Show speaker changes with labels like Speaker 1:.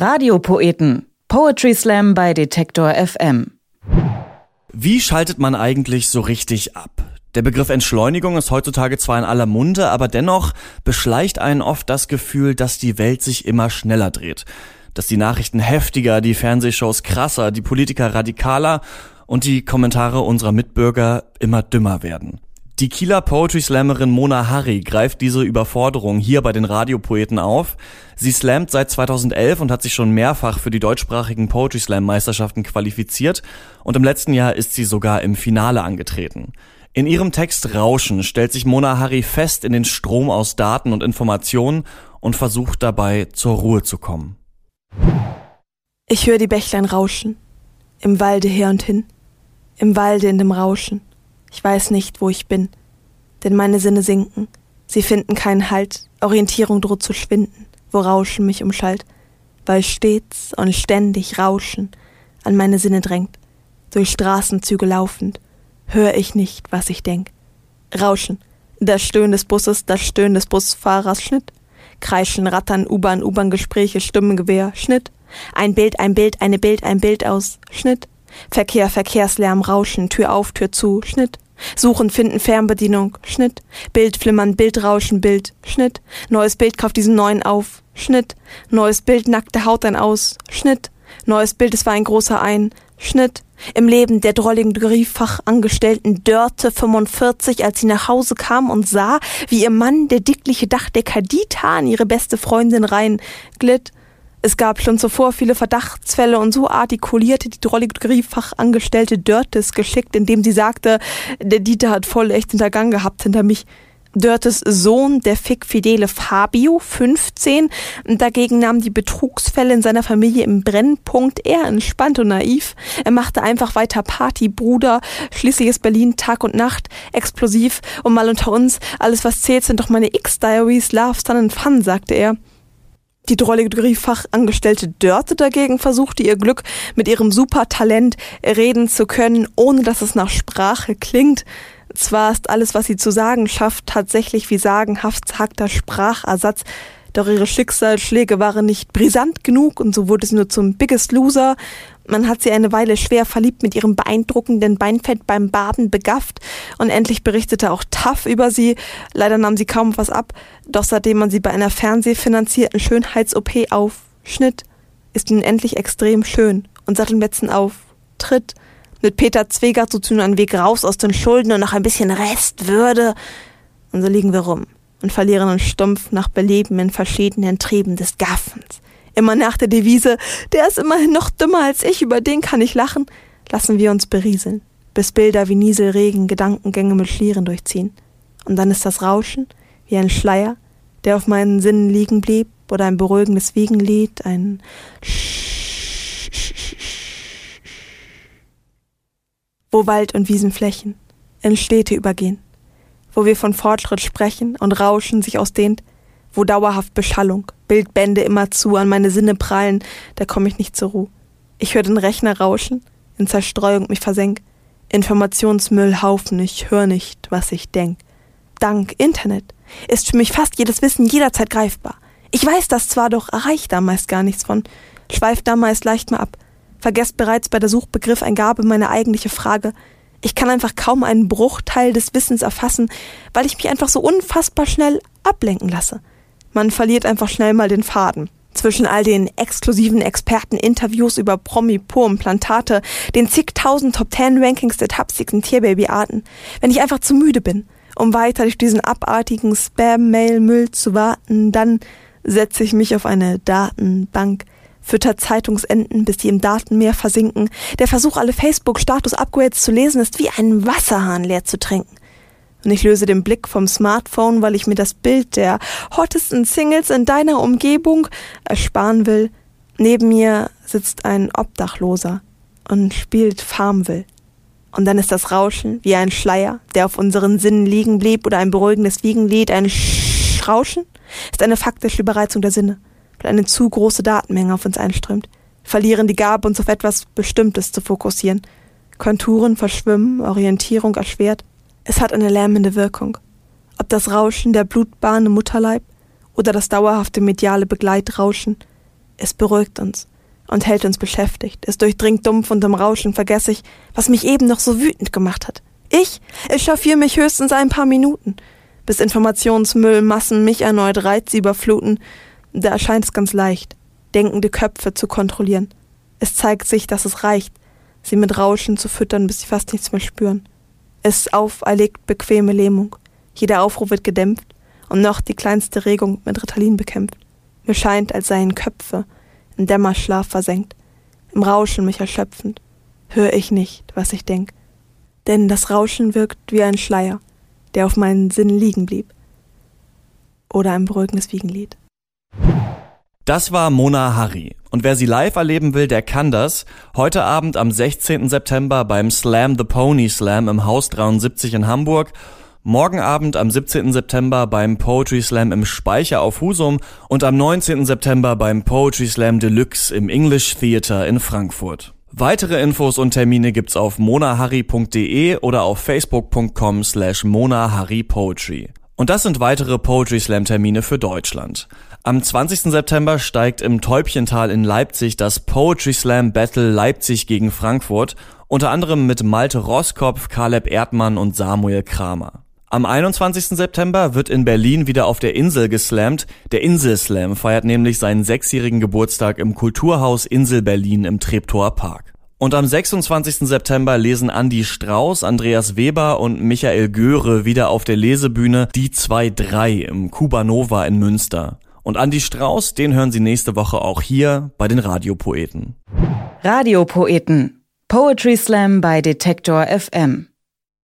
Speaker 1: Radiopoeten. Poetry Slam bei Detektor FM.
Speaker 2: Wie schaltet man eigentlich so richtig ab? Der Begriff Entschleunigung ist heutzutage zwar in aller Munde, aber dennoch beschleicht einen oft das Gefühl, dass die Welt sich immer schneller dreht. Dass die Nachrichten heftiger, die Fernsehshows krasser, die Politiker radikaler und die Kommentare unserer Mitbürger immer dümmer werden. Die Kieler Poetry Slammerin Mona Harry greift diese Überforderung hier bei den Radiopoeten auf. Sie slammt seit 2011 und hat sich schon mehrfach für die deutschsprachigen Poetry Slam Meisterschaften qualifiziert und im letzten Jahr ist sie sogar im Finale angetreten. In ihrem Text Rauschen stellt sich Mona Harry fest in den Strom aus Daten und Informationen und versucht dabei zur Ruhe zu kommen.
Speaker 3: Ich höre die Bächlein rauschen, im Walde her und hin, im Walde in dem Rauschen ich weiß nicht, wo ich bin, denn meine Sinne sinken. Sie finden keinen Halt, Orientierung droht zu schwinden, wo Rauschen mich umschallt, weil stets und ständig Rauschen an meine Sinne drängt. Durch Straßenzüge laufend höre ich nicht, was ich denk. Rauschen, das Stöhnen des Busses, das Stöhnen des Busfahrers, Schnitt. Kreischen, Rattern, U-Bahn, U-Bahn-Gespräche, Stimmengewehr, Schnitt. Ein Bild, ein Bild, eine Bild, ein Bild aus, Schnitt. Verkehr, Verkehrslärm, Rauschen, Tür auf, Tür zu, Schnitt. Suchen, finden, Fernbedienung, Schnitt. Bild flimmern, Bild rauschen, Bild, Schnitt. Neues Bild kauft diesen neuen auf, Schnitt. Neues Bild nackte Haut dann aus, Schnitt. Neues Bild, es war ein großer Ein, Schnitt. Im Leben der drolligen Brieffachangestellten Dörte 45, als sie nach Hause kam und sah, wie ihr Mann, der dickliche Dachdecker Dieter, an ihre beste Freundin rein glitt, es gab schon zuvor viele Verdachtsfälle und so artikulierte die Drolleriefachangestellte Dörtes geschickt, indem sie sagte, der Dieter hat voll echt Hintergang gehabt hinter mich. Dörtes Sohn, der fickfidele Fabio, 15, dagegen nahm die Betrugsfälle in seiner Familie im Brennpunkt eher entspannt und naiv. Er machte einfach weiter Party, Bruder, schließlich ist Berlin Tag und Nacht, explosiv und mal unter uns, alles was zählt sind doch meine X-Diaries, Love, Sun and Fun, sagte er. Die Drolleriefachangestellte Dörte dagegen versuchte ihr Glück mit ihrem Supertalent reden zu können, ohne dass es nach Sprache klingt. Zwar ist alles, was sie zu sagen schafft, tatsächlich wie sagenhaft zagter Sprachersatz, doch ihre Schicksalsschläge waren nicht brisant genug und so wurde sie nur zum Biggest Loser man hat sie eine Weile schwer verliebt mit ihrem beeindruckenden Beinfett beim Baden begafft und endlich berichtete auch Taff über sie. Leider nahm sie kaum was ab, doch seitdem man sie bei einer fernsehfinanzierten Schönheits-OP aufschnitt, ist nun endlich extrem schön und seit dem letzten Auftritt mit Peter Zwegert so zu einen Weg raus aus den Schulden und noch ein bisschen Restwürde. Und so liegen wir rum und verlieren uns stumpf nach Beleben in verschiedenen Trieben des Gaffens. Immer nach der Devise, der ist immerhin noch dümmer als ich, über den kann ich lachen, lassen wir uns berieseln, bis Bilder wie Nieselregen Gedankengänge mit Schlieren durchziehen. Und dann ist das Rauschen wie ein Schleier, der auf meinen Sinnen liegen blieb, oder ein beruhigendes Wiegenlied, ein wo Wald und Wiesenflächen in Städte übergehen, wo wir von Fortschritt sprechen und Rauschen sich ausdehnt, wo dauerhaft Beschallung, Bildbände immer zu an meine Sinne prallen, da komme ich nicht zur Ruhe. Ich höre den Rechner rauschen, in Zerstreuung mich versenk, Informationsmüllhaufen, ich höre nicht, was ich denk. Dank Internet ist für mich fast jedes Wissen jederzeit greifbar. Ich weiß das zwar, doch erreicht da meist gar nichts von, schweift da meist leicht mal ab, vergesst bereits bei der Suchbegriffeingabe meine eigentliche Frage. Ich kann einfach kaum einen Bruchteil des Wissens erfassen, weil ich mich einfach so unfassbar schnell ablenken lasse. Man verliert einfach schnell mal den Faden. Zwischen all den exklusiven Experten-Interviews über Promi-Pur-Implantate, den zigtausend Top-10-Rankings der tapsigsten Tierbabyarten, wenn ich einfach zu müde bin, um weiter durch diesen abartigen Spam-Mail-Müll zu warten, dann setze ich mich auf eine Datenbank, fütter Zeitungsenden, bis die im Datenmeer versinken. Der Versuch, alle Facebook-Status-Upgrades zu lesen, ist wie einen Wasserhahn leer zu trinken und ich löse den Blick vom Smartphone, weil ich mir das Bild der hottesten Singles in deiner Umgebung ersparen will. Neben mir sitzt ein Obdachloser und spielt Farmville. Und dann ist das Rauschen wie ein Schleier, der auf unseren Sinnen liegen blieb, oder ein beruhigendes Wiegenlied, ein Rauschen ist eine faktische Überreizung der Sinne, weil eine zu große Datenmenge auf uns einströmt, verlieren die Gabe, uns auf etwas Bestimmtes zu fokussieren. Konturen verschwimmen, Orientierung erschwert, es hat eine lähmende Wirkung. Ob das Rauschen der Blutbahn im Mutterleib oder das dauerhafte mediale Begleitrauschen. Es beruhigt uns und hält uns beschäftigt. Es durchdringt dumpf und im Rauschen vergesse ich, was mich eben noch so wütend gemacht hat. Ich echauffiere mich höchstens ein paar Minuten, bis Informationsmüllmassen mich erneut Reize überfluten. Da erscheint es ganz leicht, denkende Köpfe zu kontrollieren. Es zeigt sich, dass es reicht, sie mit Rauschen zu füttern, bis sie fast nichts mehr spüren. Es auferlegt bequeme Lähmung. Jeder Aufruf wird gedämpft und noch die kleinste Regung mit Ritalin bekämpft. Mir scheint, als seien Köpfe in Dämmerschlaf versenkt, im Rauschen mich erschöpfend, höre ich nicht, was ich denk. Denn das Rauschen wirkt wie ein Schleier, der auf meinen Sinnen liegen blieb. Oder ein beruhigendes Wiegenlied.
Speaker 2: Das war Mona Harry. Und wer sie live erleben will, der kann das. Heute Abend am 16. September beim Slam the Pony Slam im Haus 73 in Hamburg. Morgen Abend am 17. September beim Poetry Slam im Speicher auf Husum und am 19. September beim Poetry Slam Deluxe im English Theater in Frankfurt. Weitere Infos und Termine gibt's auf monaharry.de oder auf facebook.com slash monaharrypoetry. Und das sind weitere Poetry Slam Termine für Deutschland. Am 20. September steigt im Täubchental in Leipzig das Poetry Slam Battle Leipzig gegen Frankfurt, unter anderem mit Malte Roskopf, Caleb Erdmann und Samuel Kramer. Am 21. September wird in Berlin wieder auf der Insel geslammt. Der Inselslam feiert nämlich seinen sechsjährigen Geburtstag im Kulturhaus Insel Berlin im Treptower Park. Und am 26. September lesen Andy Strauß, Andreas Weber und Michael Göre wieder auf der Lesebühne Die 2-3 im Kubanova in Münster. Und Andy Strauß, den hören Sie nächste Woche auch hier bei den Radiopoeten.
Speaker 1: Radiopoeten. Poetry Slam bei Detektor FM.